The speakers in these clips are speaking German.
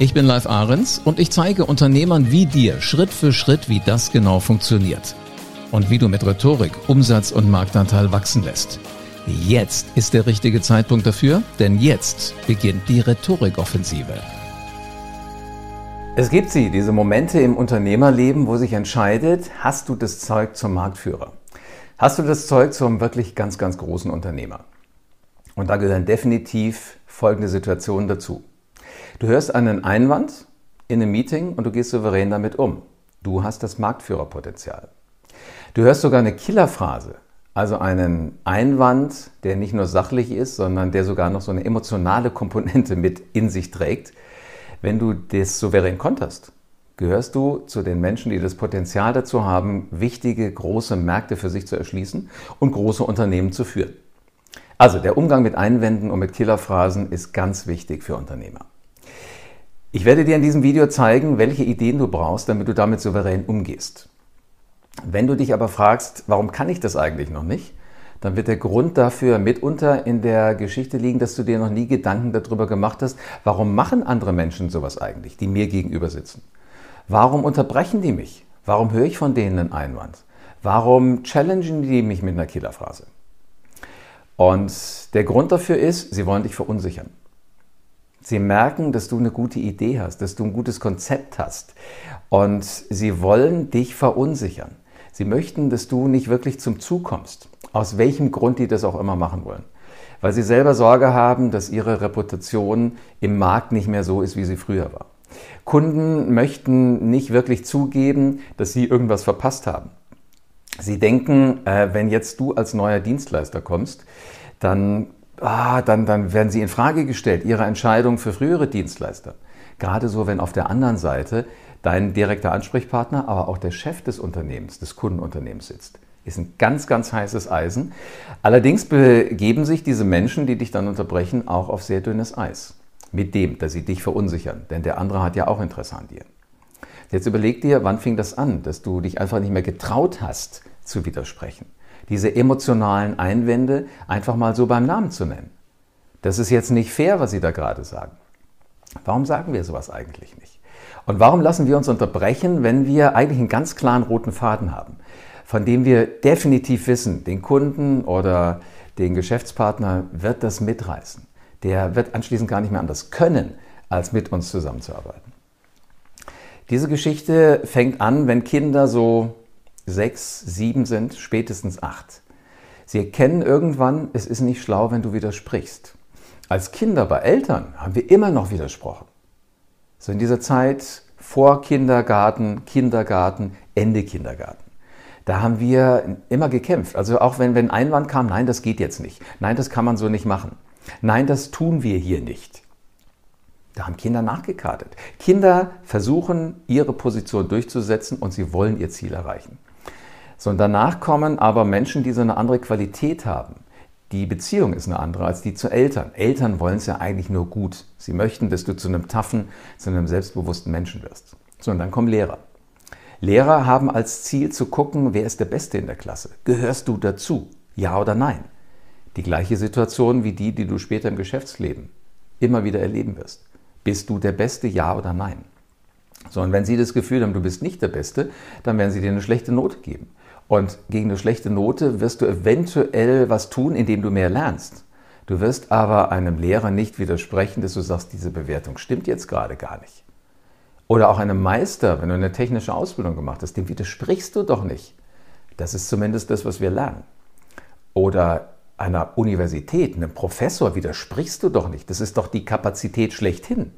Ich bin Live Ahrens und ich zeige Unternehmern wie dir Schritt für Schritt, wie das genau funktioniert. Und wie du mit Rhetorik Umsatz und Marktanteil wachsen lässt. Jetzt ist der richtige Zeitpunkt dafür, denn jetzt beginnt die Rhetorikoffensive. Es gibt sie, diese Momente im Unternehmerleben, wo sich entscheidet, hast du das Zeug zum Marktführer? Hast du das Zeug zum wirklich ganz, ganz großen Unternehmer? Und da gehören definitiv folgende Situationen dazu. Du hörst einen Einwand in einem Meeting und du gehst souverän damit um. Du hast das Marktführerpotenzial. Du hörst sogar eine Killerphrase, also einen Einwand, der nicht nur sachlich ist, sondern der sogar noch so eine emotionale Komponente mit in sich trägt. Wenn du das souverän konterst, gehörst du zu den Menschen, die das Potenzial dazu haben, wichtige, große Märkte für sich zu erschließen und große Unternehmen zu führen. Also der Umgang mit Einwänden und mit Killerphrasen ist ganz wichtig für Unternehmer. Ich werde dir in diesem Video zeigen, welche Ideen du brauchst, damit du damit souverän umgehst. Wenn du dich aber fragst, warum kann ich das eigentlich noch nicht, dann wird der Grund dafür mitunter in der Geschichte liegen, dass du dir noch nie Gedanken darüber gemacht hast, warum machen andere Menschen sowas eigentlich, die mir gegenüber sitzen? Warum unterbrechen die mich? Warum höre ich von denen einen Einwand? Warum challengen die mich mit einer Killerphrase? Und der Grund dafür ist, sie wollen dich verunsichern. Sie merken, dass du eine gute Idee hast, dass du ein gutes Konzept hast. Und sie wollen dich verunsichern. Sie möchten, dass du nicht wirklich zum Zug kommst. Aus welchem Grund die das auch immer machen wollen. Weil sie selber Sorge haben, dass ihre Reputation im Markt nicht mehr so ist, wie sie früher war. Kunden möchten nicht wirklich zugeben, dass sie irgendwas verpasst haben. Sie denken, äh, wenn jetzt du als neuer Dienstleister kommst, dann ah, dann, dann werden sie in Frage gestellt, ihre Entscheidung für frühere Dienstleister. Gerade so, wenn auf der anderen Seite dein direkter Ansprechpartner, aber auch der Chef des Unternehmens, des Kundenunternehmens sitzt. Ist ein ganz, ganz heißes Eisen. Allerdings begeben sich diese Menschen, die dich dann unterbrechen, auch auf sehr dünnes Eis. Mit dem, dass sie dich verunsichern. Denn der andere hat ja auch Interesse an dir. Jetzt überleg dir, wann fing das an, dass du dich einfach nicht mehr getraut hast zu widersprechen diese emotionalen Einwände einfach mal so beim Namen zu nennen. Das ist jetzt nicht fair, was Sie da gerade sagen. Warum sagen wir sowas eigentlich nicht? Und warum lassen wir uns unterbrechen, wenn wir eigentlich einen ganz klaren roten Faden haben, von dem wir definitiv wissen, den Kunden oder den Geschäftspartner wird das mitreißen. Der wird anschließend gar nicht mehr anders können, als mit uns zusammenzuarbeiten. Diese Geschichte fängt an, wenn Kinder so sechs, sieben sind, spätestens acht. Sie erkennen irgendwann, es ist nicht schlau, wenn du widersprichst. Als Kinder bei Eltern haben wir immer noch widersprochen. So in dieser Zeit vor Kindergarten, Kindergarten, Ende Kindergarten. Da haben wir immer gekämpft. Also auch wenn, wenn ein Einwand kam, nein, das geht jetzt nicht. Nein, das kann man so nicht machen. Nein, das tun wir hier nicht. Da haben Kinder nachgekartet. Kinder versuchen, ihre Position durchzusetzen und sie wollen ihr Ziel erreichen. So, und danach kommen aber Menschen, die so eine andere Qualität haben. Die Beziehung ist eine andere als die zu Eltern. Eltern wollen es ja eigentlich nur gut. Sie möchten, dass du zu einem taffen, zu einem selbstbewussten Menschen wirst. So, und dann kommen Lehrer. Lehrer haben als Ziel zu gucken, wer ist der Beste in der Klasse. Gehörst du dazu? Ja oder nein? Die gleiche Situation wie die, die du später im Geschäftsleben immer wieder erleben wirst. Bist du der Beste? Ja oder nein? So, und wenn sie das Gefühl haben, du bist nicht der Beste, dann werden sie dir eine schlechte Note geben. Und gegen eine schlechte Note wirst du eventuell was tun, indem du mehr lernst. Du wirst aber einem Lehrer nicht widersprechen, dass du sagst, diese Bewertung stimmt jetzt gerade gar nicht. Oder auch einem Meister, wenn du eine technische Ausbildung gemacht hast, dem widersprichst du doch nicht. Das ist zumindest das, was wir lernen. Oder einer Universität, einem Professor widersprichst du doch nicht. Das ist doch die Kapazität schlechthin.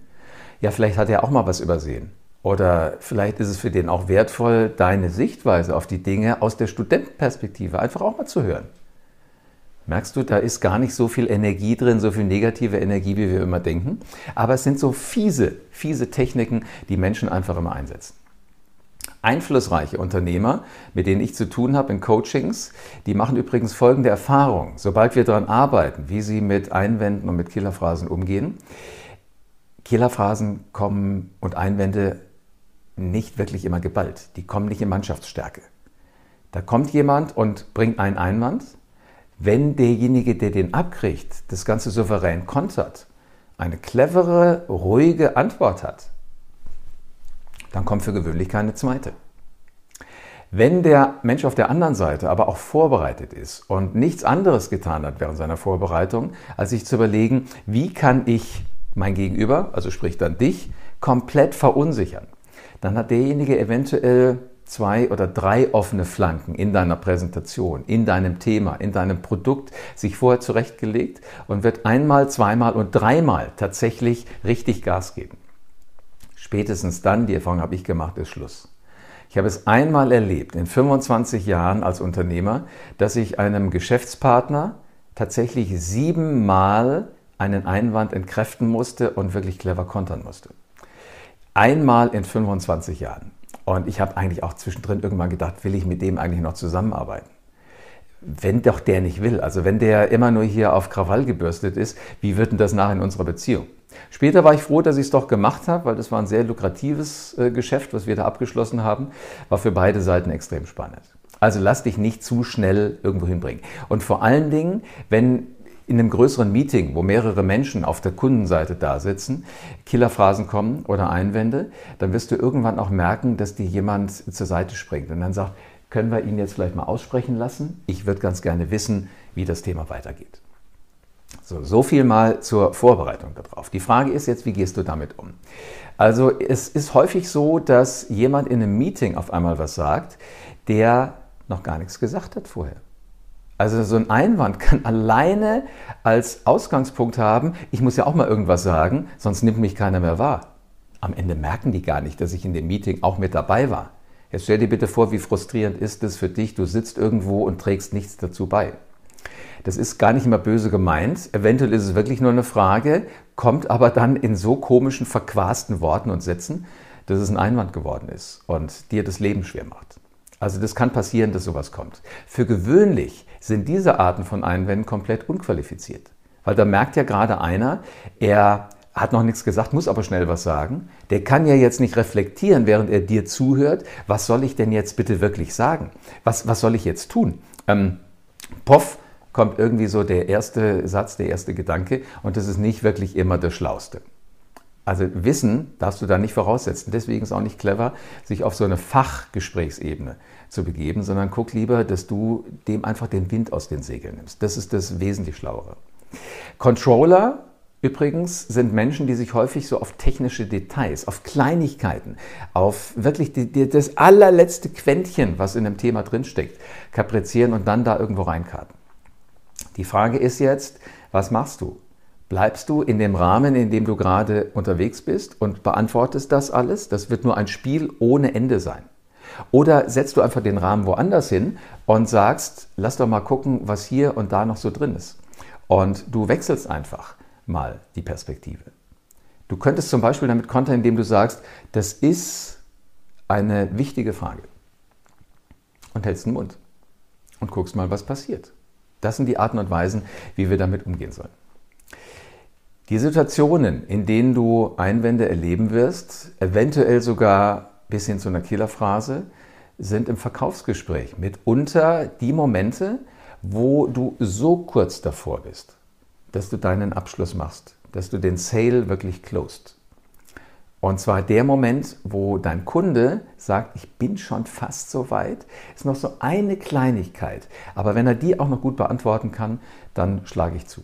Ja, vielleicht hat er auch mal was übersehen. Oder vielleicht ist es für den auch wertvoll, deine Sichtweise auf die Dinge aus der Studentenperspektive einfach auch mal zu hören. Merkst du, da ist gar nicht so viel Energie drin, so viel negative Energie, wie wir immer denken. Aber es sind so fiese, fiese Techniken, die Menschen einfach immer einsetzen. Einflussreiche Unternehmer, mit denen ich zu tun habe in Coachings, die machen übrigens folgende Erfahrung. Sobald wir daran arbeiten, wie sie mit Einwänden und mit Killerphrasen umgehen, Killerphrasen kommen und Einwände nicht wirklich immer geballt. Die kommen nicht in Mannschaftsstärke. Da kommt jemand und bringt einen Einwand. Wenn derjenige, der den abkriegt, das Ganze souverän kontert, eine clevere, ruhige Antwort hat, dann kommt für gewöhnlich keine zweite. Wenn der Mensch auf der anderen Seite aber auch vorbereitet ist und nichts anderes getan hat während seiner Vorbereitung, als sich zu überlegen, wie kann ich mein Gegenüber, also sprich dann dich, komplett verunsichern, dann hat derjenige eventuell zwei oder drei offene Flanken in deiner Präsentation, in deinem Thema, in deinem Produkt sich vorher zurechtgelegt und wird einmal, zweimal und dreimal tatsächlich richtig Gas geben. Spätestens dann, die Erfahrung habe ich gemacht, ist Schluss. Ich habe es einmal erlebt, in 25 Jahren als Unternehmer, dass ich einem Geschäftspartner tatsächlich siebenmal einen Einwand entkräften musste und wirklich clever kontern musste. Einmal in 25 Jahren. Und ich habe eigentlich auch zwischendrin irgendwann gedacht, will ich mit dem eigentlich noch zusammenarbeiten? Wenn doch der nicht will, also wenn der immer nur hier auf Krawall gebürstet ist, wie wird denn das nach in unserer Beziehung? Später war ich froh, dass ich es doch gemacht habe, weil das war ein sehr lukratives äh, Geschäft, was wir da abgeschlossen haben. War für beide Seiten extrem spannend. Also lass dich nicht zu schnell irgendwo hinbringen. Und vor allen Dingen, wenn in einem größeren Meeting, wo mehrere Menschen auf der Kundenseite da sitzen, Killerphrasen kommen oder Einwände, dann wirst du irgendwann auch merken, dass dir jemand zur Seite springt und dann sagt, können wir ihn jetzt vielleicht mal aussprechen lassen? Ich würde ganz gerne wissen, wie das Thema weitergeht. So, so viel mal zur Vorbereitung darauf. Die Frage ist jetzt, wie gehst du damit um? Also es ist häufig so, dass jemand in einem Meeting auf einmal was sagt, der noch gar nichts gesagt hat vorher. Also so ein Einwand kann alleine als Ausgangspunkt haben, ich muss ja auch mal irgendwas sagen, sonst nimmt mich keiner mehr wahr. Am Ende merken die gar nicht, dass ich in dem Meeting auch mit dabei war. Jetzt stell dir bitte vor, wie frustrierend ist es für dich, du sitzt irgendwo und trägst nichts dazu bei. Das ist gar nicht immer böse gemeint. Eventuell ist es wirklich nur eine Frage, kommt aber dann in so komischen, verquasten Worten und Sätzen, dass es ein Einwand geworden ist und dir das Leben schwer macht. Also das kann passieren, dass sowas kommt. Für gewöhnlich sind diese Arten von Einwänden komplett unqualifiziert. Weil da merkt ja gerade einer, er hat noch nichts gesagt, muss aber schnell was sagen. Der kann ja jetzt nicht reflektieren, während er dir zuhört. Was soll ich denn jetzt bitte wirklich sagen? Was, was soll ich jetzt tun? Ähm, Poff kommt irgendwie so der erste Satz, der erste Gedanke und das ist nicht wirklich immer das Schlauste. Also Wissen darfst du da nicht voraussetzen. Deswegen ist auch nicht clever, sich auf so eine Fachgesprächsebene zu begeben, sondern guck lieber, dass du dem einfach den Wind aus den Segeln nimmst. Das ist das wesentlich Schlauere. Controller übrigens sind Menschen, die sich häufig so auf technische Details, auf Kleinigkeiten, auf wirklich die, die, das allerletzte Quäntchen, was in einem Thema drinsteckt, kaprizieren und dann da irgendwo reinkarten. Die Frage ist jetzt, was machst du? Bleibst du in dem Rahmen, in dem du gerade unterwegs bist und beantwortest das alles? Das wird nur ein Spiel ohne Ende sein. Oder setzt du einfach den Rahmen woanders hin und sagst, lass doch mal gucken, was hier und da noch so drin ist. Und du wechselst einfach mal die Perspektive. Du könntest zum Beispiel damit kontern, indem du sagst, das ist eine wichtige Frage. Und hältst den Mund und guckst mal, was passiert. Das sind die Arten und Weisen, wie wir damit umgehen sollen. Die Situationen, in denen du Einwände erleben wirst, eventuell sogar bis hin zu einer Killerphrase, sind im Verkaufsgespräch mitunter die Momente, wo du so kurz davor bist, dass du deinen Abschluss machst, dass du den Sale wirklich closed. Und zwar der Moment, wo dein Kunde sagt, ich bin schon fast so weit, ist noch so eine Kleinigkeit. Aber wenn er die auch noch gut beantworten kann, dann schlage ich zu.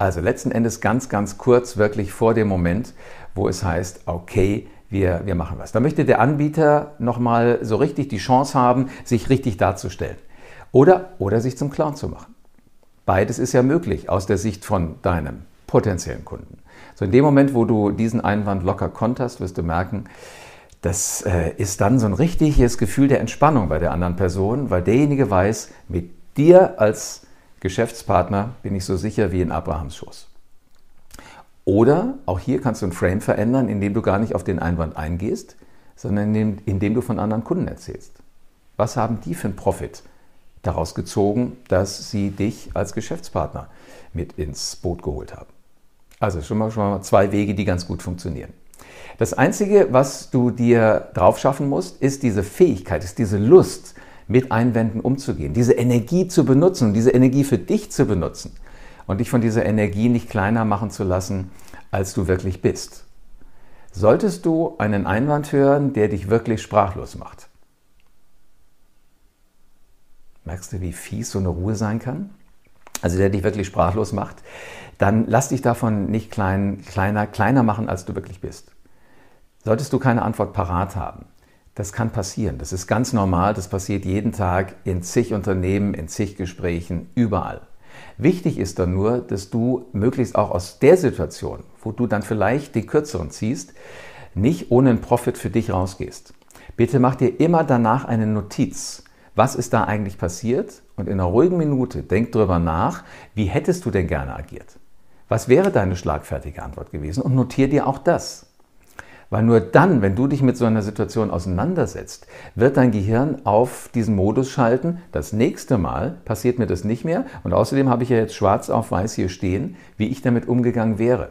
Also letzten Endes ganz, ganz kurz, wirklich vor dem Moment, wo es heißt, okay, wir, wir machen was. Da möchte der Anbieter nochmal so richtig die Chance haben, sich richtig darzustellen. Oder, oder sich zum Clown zu machen. Beides ist ja möglich aus der Sicht von deinem potenziellen Kunden. So in dem Moment, wo du diesen Einwand locker konterst, wirst du merken, das äh, ist dann so ein richtiges Gefühl der Entspannung bei der anderen Person, weil derjenige weiß, mit dir als Geschäftspartner bin ich so sicher wie in Abrahams Schoß. Oder auch hier kannst du ein Frame verändern, indem du gar nicht auf den Einwand eingehst, sondern indem, indem du von anderen Kunden erzählst. Was haben die für einen Profit daraus gezogen, dass sie dich als Geschäftspartner mit ins Boot geholt haben? Also schon mal, schon mal zwei Wege, die ganz gut funktionieren. Das Einzige, was du dir drauf schaffen musst, ist diese Fähigkeit, ist diese Lust, mit Einwänden umzugehen, diese Energie zu benutzen, diese Energie für dich zu benutzen und dich von dieser Energie nicht kleiner machen zu lassen, als du wirklich bist. Solltest du einen Einwand hören, der dich wirklich sprachlos macht, merkst du, wie fies so eine Ruhe sein kann? Also der dich wirklich sprachlos macht, dann lass dich davon nicht klein, kleiner, kleiner machen, als du wirklich bist. Solltest du keine Antwort parat haben, das kann passieren. Das ist ganz normal. Das passiert jeden Tag in zig Unternehmen, in zig Gesprächen, überall. Wichtig ist dann nur, dass du möglichst auch aus der Situation, wo du dann vielleicht den kürzeren ziehst, nicht ohne einen Profit für dich rausgehst. Bitte mach dir immer danach eine Notiz. Was ist da eigentlich passiert? Und in einer ruhigen Minute denk drüber nach, wie hättest du denn gerne agiert? Was wäre deine schlagfertige Antwort gewesen? Und notier dir auch das. Weil nur dann, wenn du dich mit so einer Situation auseinandersetzt, wird dein Gehirn auf diesen Modus schalten. Das nächste Mal passiert mir das nicht mehr. Und außerdem habe ich ja jetzt schwarz auf weiß hier stehen, wie ich damit umgegangen wäre.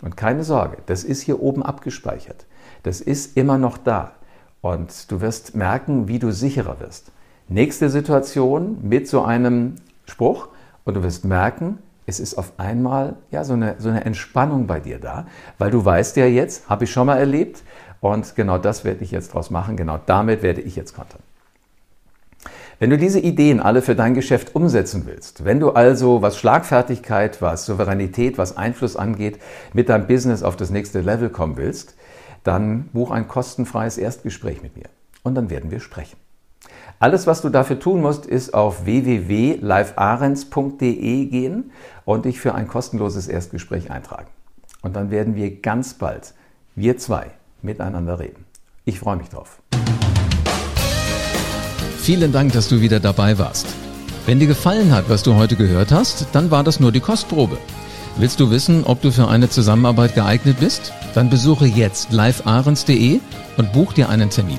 Und keine Sorge, das ist hier oben abgespeichert. Das ist immer noch da. Und du wirst merken, wie du sicherer wirst. Nächste Situation mit so einem Spruch und du wirst merken, es ist auf einmal ja, so, eine, so eine Entspannung bei dir da, weil du weißt ja jetzt, habe ich schon mal erlebt und genau das werde ich jetzt draus machen, genau damit werde ich jetzt kontern. Wenn du diese Ideen alle für dein Geschäft umsetzen willst, wenn du also was Schlagfertigkeit, was Souveränität, was Einfluss angeht, mit deinem Business auf das nächste Level kommen willst, dann buch ein kostenfreies Erstgespräch mit mir und dann werden wir sprechen. Alles, was du dafür tun musst, ist auf www.livearens.de gehen und dich für ein kostenloses Erstgespräch eintragen. Und dann werden wir ganz bald, wir zwei, miteinander reden. Ich freue mich drauf. Vielen Dank, dass du wieder dabei warst. Wenn dir gefallen hat, was du heute gehört hast, dann war das nur die Kostprobe. Willst du wissen, ob du für eine Zusammenarbeit geeignet bist? Dann besuche jetzt livearens.de und buch dir einen Termin.